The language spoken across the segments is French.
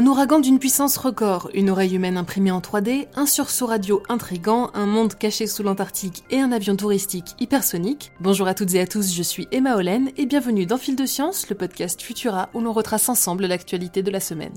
Un ouragan d'une puissance record, une oreille humaine imprimée en 3D, un sursaut radio intrigant, un monde caché sous l'Antarctique et un avion touristique hypersonique. Bonjour à toutes et à tous, je suis Emma Hollen et bienvenue dans Fil de Science, le podcast Futura où l'on retrace ensemble l'actualité de la semaine.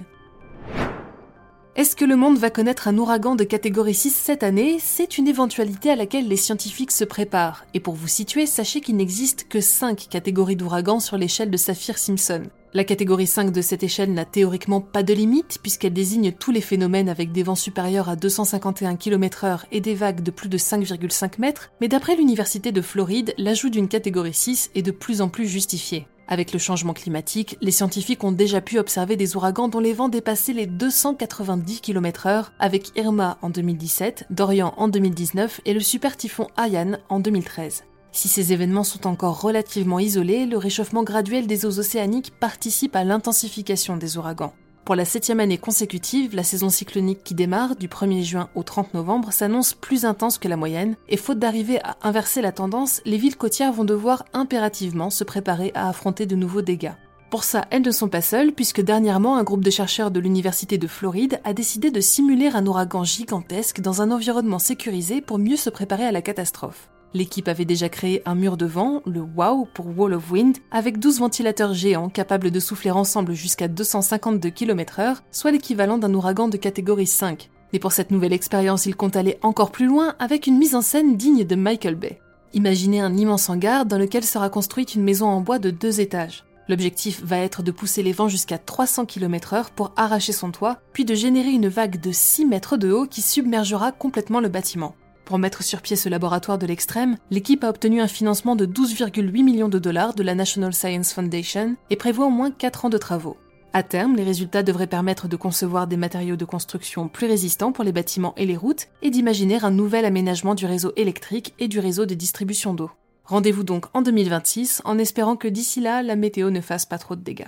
Est-ce que le monde va connaître un ouragan de catégorie 6 cette année? C'est une éventualité à laquelle les scientifiques se préparent. Et pour vous situer, sachez qu'il n'existe que 5 catégories d'ouragans sur l'échelle de Saphir-Simpson. La catégorie 5 de cette échelle n'a théoriquement pas de limite, puisqu'elle désigne tous les phénomènes avec des vents supérieurs à 251 km/h et des vagues de plus de 5,5 mètres, mais d'après l'Université de Floride, l'ajout d'une catégorie 6 est de plus en plus justifié. Avec le changement climatique, les scientifiques ont déjà pu observer des ouragans dont les vents dépassaient les 290 km/h avec Irma en 2017, Dorian en 2019 et le super typhon Haiyan en 2013. Si ces événements sont encore relativement isolés, le réchauffement graduel des eaux océaniques participe à l'intensification des ouragans. Pour la septième année consécutive, la saison cyclonique qui démarre du 1er juin au 30 novembre s'annonce plus intense que la moyenne, et faute d'arriver à inverser la tendance, les villes côtières vont devoir impérativement se préparer à affronter de nouveaux dégâts. Pour ça, elles ne sont pas seules, puisque dernièrement, un groupe de chercheurs de l'Université de Floride a décidé de simuler un ouragan gigantesque dans un environnement sécurisé pour mieux se préparer à la catastrophe. L'équipe avait déjà créé un mur de vent, le WOW pour Wall of Wind, avec 12 ventilateurs géants capables de souffler ensemble jusqu'à 252 km/h, soit l'équivalent d'un ouragan de catégorie 5. Mais pour cette nouvelle expérience, ils comptent aller encore plus loin avec une mise en scène digne de Michael Bay. Imaginez un immense hangar dans lequel sera construite une maison en bois de deux étages. L'objectif va être de pousser les vents jusqu'à 300 km/h pour arracher son toit, puis de générer une vague de 6 mètres de haut qui submergera complètement le bâtiment. Pour mettre sur pied ce laboratoire de l'extrême, l'équipe a obtenu un financement de 12,8 millions de dollars de la National Science Foundation et prévoit au moins 4 ans de travaux. À terme, les résultats devraient permettre de concevoir des matériaux de construction plus résistants pour les bâtiments et les routes et d'imaginer un nouvel aménagement du réseau électrique et du réseau de distribution d'eau. Rendez-vous donc en 2026 en espérant que d'ici là, la météo ne fasse pas trop de dégâts.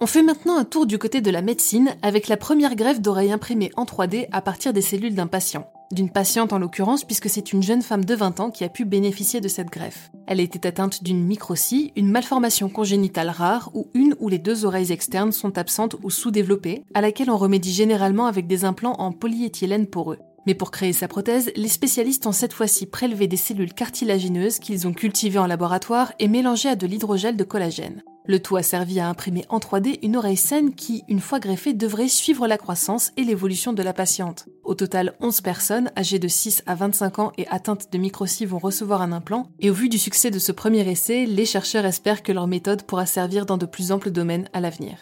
On fait maintenant un tour du côté de la médecine avec la première greffe d'oreille imprimée en 3D à partir des cellules d'un patient. D'une patiente en l'occurrence puisque c'est une jeune femme de 20 ans qui a pu bénéficier de cette greffe. Elle était atteinte d'une microcie, une malformation congénitale rare où une ou les deux oreilles externes sont absentes ou sous-développées, à laquelle on remédie généralement avec des implants en polyéthylène poreux. Mais pour créer sa prothèse, les spécialistes ont cette fois-ci prélevé des cellules cartilagineuses qu'ils ont cultivées en laboratoire et mélangées à de l'hydrogel de collagène. Le tout a servi à imprimer en 3D une oreille saine qui, une fois greffée, devrait suivre la croissance et l'évolution de la patiente. Au total, 11 personnes, âgées de 6 à 25 ans et atteintes de microcie vont recevoir un implant, et au vu du succès de ce premier essai, les chercheurs espèrent que leur méthode pourra servir dans de plus amples domaines à l'avenir.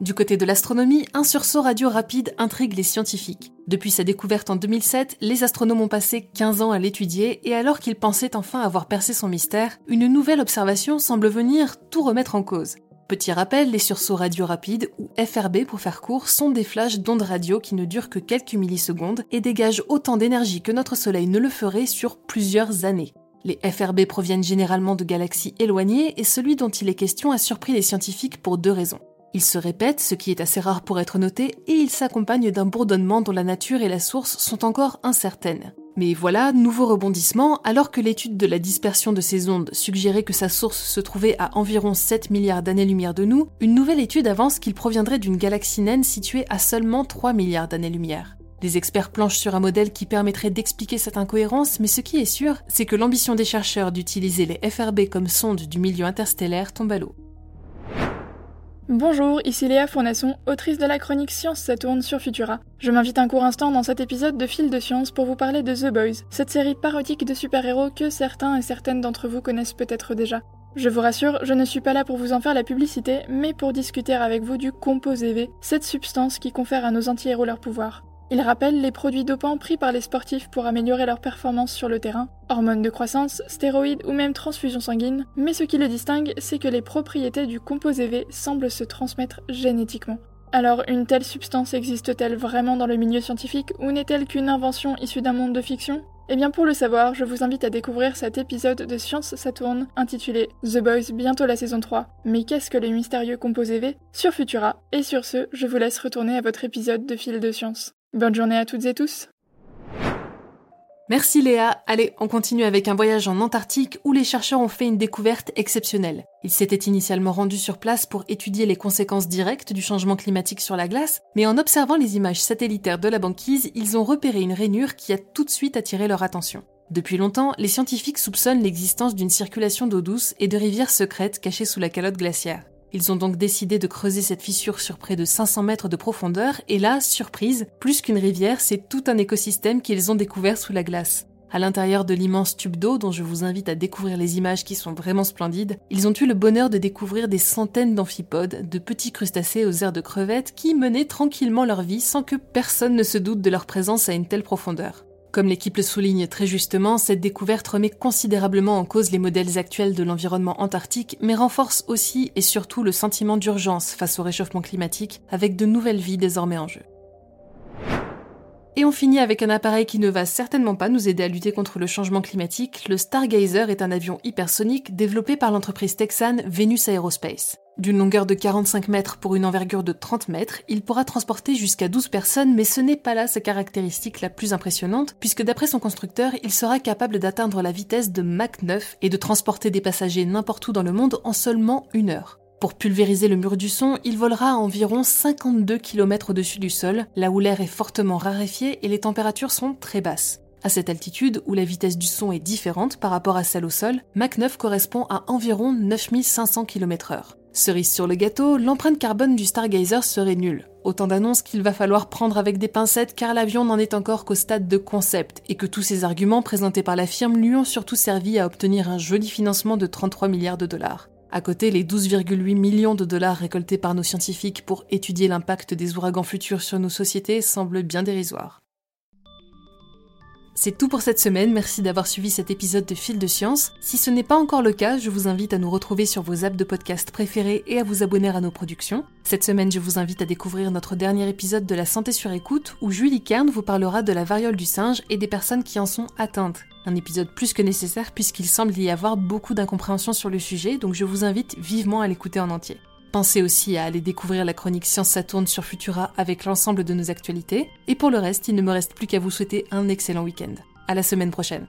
Du côté de l'astronomie, un sursaut radio rapide intrigue les scientifiques. Depuis sa découverte en 2007, les astronomes ont passé 15 ans à l'étudier et alors qu'ils pensaient enfin avoir percé son mystère, une nouvelle observation semble venir tout remettre en cause. Petit rappel, les sursauts radio rapides, ou FRB pour faire court, sont des flashs d'ondes radio qui ne durent que quelques millisecondes et dégagent autant d'énergie que notre Soleil ne le ferait sur plusieurs années. Les FRB proviennent généralement de galaxies éloignées et celui dont il est question a surpris les scientifiques pour deux raisons. Il se répète, ce qui est assez rare pour être noté, et il s'accompagne d'un bourdonnement dont la nature et la source sont encore incertaines. Mais voilà, nouveau rebondissement, alors que l'étude de la dispersion de ces ondes suggérait que sa source se trouvait à environ 7 milliards d'années-lumière de nous, une nouvelle étude avance qu'il proviendrait d'une galaxie naine située à seulement 3 milliards d'années-lumière. Les experts planchent sur un modèle qui permettrait d'expliquer cette incohérence, mais ce qui est sûr, c'est que l'ambition des chercheurs d'utiliser les FRB comme sonde du milieu interstellaire tombe à l'eau. Bonjour, ici Léa Fournasson, autrice de la chronique Science ça sur Futura. Je m'invite un court instant dans cet épisode de Fil de Science pour vous parler de The Boys, cette série parodique de super-héros que certains et certaines d'entre vous connaissent peut-être déjà. Je vous rassure, je ne suis pas là pour vous en faire la publicité, mais pour discuter avec vous du composé V, cette substance qui confère à nos anti-héros leur pouvoir. Il rappelle les produits dopants pris par les sportifs pour améliorer leur performance sur le terrain, hormones de croissance, stéroïdes ou même transfusion sanguine, mais ce qui le distingue, c'est que les propriétés du composé V semblent se transmettre génétiquement. Alors, une telle substance existe-t-elle vraiment dans le milieu scientifique ou n'est-elle qu'une invention issue d'un monde de fiction? Eh bien, pour le savoir, je vous invite à découvrir cet épisode de Science Saturne intitulé The Boys, bientôt la saison 3. Mais qu'est-ce que les mystérieux composés V? Sur Futura. Et sur ce, je vous laisse retourner à votre épisode de fil de science. Bonne journée à toutes et tous Merci Léa. Allez, on continue avec un voyage en Antarctique où les chercheurs ont fait une découverte exceptionnelle. Ils s'étaient initialement rendus sur place pour étudier les conséquences directes du changement climatique sur la glace, mais en observant les images satellitaires de la banquise, ils ont repéré une rainure qui a tout de suite attiré leur attention. Depuis longtemps, les scientifiques soupçonnent l'existence d'une circulation d'eau douce et de rivières secrètes cachées sous la calotte glaciaire. Ils ont donc décidé de creuser cette fissure sur près de 500 mètres de profondeur, et là, surprise, plus qu'une rivière, c'est tout un écosystème qu'ils ont découvert sous la glace. À l'intérieur de l'immense tube d'eau, dont je vous invite à découvrir les images qui sont vraiment splendides, ils ont eu le bonheur de découvrir des centaines d'amphipodes, de petits crustacés aux airs de crevettes qui menaient tranquillement leur vie sans que personne ne se doute de leur présence à une telle profondeur. Comme l'équipe le souligne très justement, cette découverte remet considérablement en cause les modèles actuels de l'environnement antarctique, mais renforce aussi et surtout le sentiment d'urgence face au réchauffement climatique, avec de nouvelles vies désormais en jeu. Et on finit avec un appareil qui ne va certainement pas nous aider à lutter contre le changement climatique. Le Stargazer est un avion hypersonique développé par l'entreprise texane Venus Aerospace. D'une longueur de 45 mètres pour une envergure de 30 mètres, il pourra transporter jusqu'à 12 personnes, mais ce n'est pas là sa caractéristique la plus impressionnante, puisque d'après son constructeur, il sera capable d'atteindre la vitesse de Mach 9 et de transporter des passagers n'importe où dans le monde en seulement une heure. Pour pulvériser le mur du son, il volera à environ 52 km au-dessus du sol, là où l'air est fortement raréfié et les températures sont très basses. À cette altitude, où la vitesse du son est différente par rapport à celle au sol, Mach 9 correspond à environ 9500 km/h. Cerise sur le gâteau, l'empreinte carbone du Stargazer serait nulle. Autant d'annonces qu'il va falloir prendre avec des pincettes car l'avion n'en est encore qu'au stade de concept et que tous ces arguments présentés par la firme lui ont surtout servi à obtenir un joli financement de 33 milliards de dollars. À côté, les 12,8 millions de dollars récoltés par nos scientifiques pour étudier l'impact des ouragans futurs sur nos sociétés semblent bien dérisoires. C'est tout pour cette semaine, merci d'avoir suivi cet épisode de Fil de Science. Si ce n'est pas encore le cas, je vous invite à nous retrouver sur vos apps de podcast préférés et à vous abonner à nos productions. Cette semaine, je vous invite à découvrir notre dernier épisode de La Santé sur écoute où Julie Kern vous parlera de la variole du singe et des personnes qui en sont atteintes. Un épisode plus que nécessaire puisqu'il semble y avoir beaucoup d'incompréhension sur le sujet, donc je vous invite vivement à l'écouter en entier. Pensez aussi à aller découvrir la chronique Science Saturne sur Futura avec l'ensemble de nos actualités. Et pour le reste, il ne me reste plus qu'à vous souhaiter un excellent week-end. À la semaine prochaine.